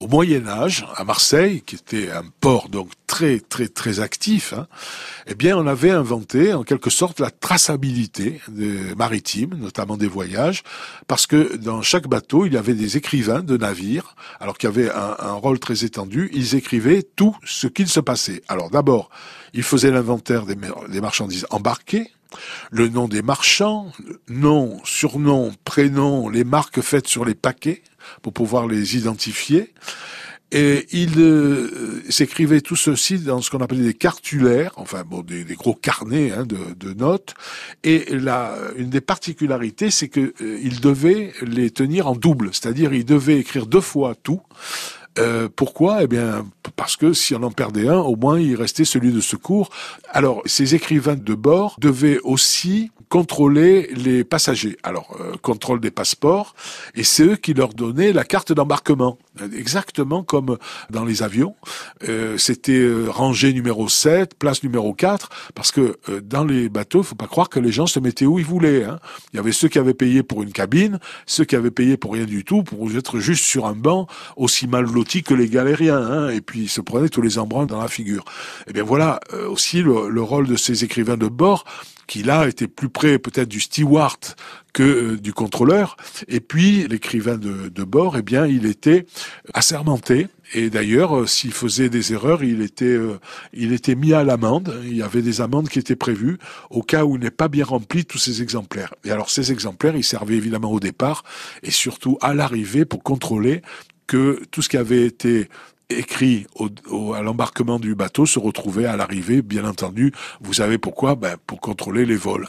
Au Moyen Âge, à Marseille, qui était un port donc très très très actif, hein, eh bien on avait inventé en quelque sorte la traçabilité des maritimes, notamment des voyages, parce que dans chaque bateau il y avait des écrivains de navires, alors qu'il y avait un, rôle très étendu, ils écrivaient tout ce qu'il se passait. Alors d'abord, ils faisaient l'inventaire des marchandises embarquées, le nom des marchands, nom, surnom, prénom, les marques faites sur les paquets pour pouvoir les identifier. Et il euh, s'écrivait tout ceci dans ce qu'on appelait des cartulaires, enfin bon, des, gros carnets hein, de, notes. Et une des particularités, c'est que euh, devait les tenir en double, c'est-à-dire il devait écrire deux fois tout. Euh, pourquoi? Eh bien, parce que si on en perdait un, au moins il restait celui de secours. Alors, ces écrivains de bord devaient aussi contrôler les passagers. Alors, euh, contrôle des passeports, et c'est eux qui leur donnaient la carte d'embarquement. Exactement comme dans les avions. Euh, C'était euh, rangée numéro 7, place numéro 4, parce que euh, dans les bateaux, faut pas croire que les gens se mettaient où ils voulaient. Hein. Il y avait ceux qui avaient payé pour une cabine, ceux qui avaient payé pour rien du tout, pour être juste sur un banc, aussi mal loti que les galériens, hein, et puis ils se prenaient tous les embruns dans la figure. Eh bien voilà aussi le, le rôle de ces écrivains de bord, qui là était plus près peut-être du steward que euh, du contrôleur. Et puis l'écrivain de, bord, eh bien, il était assermenté. Et d'ailleurs, euh, s'il faisait des erreurs, il était, euh, il était mis à l'amende. Il y avait des amendes qui étaient prévues au cas où il n'est pas bien rempli tous ces exemplaires. Et alors ces exemplaires, ils servaient évidemment au départ et surtout à l'arrivée pour contrôler que tout ce qui avait été écrit au, à l'embarquement du bateau se retrouvait à l'arrivée, bien entendu. Vous savez pourquoi? Ben, Pour contrôler les vols.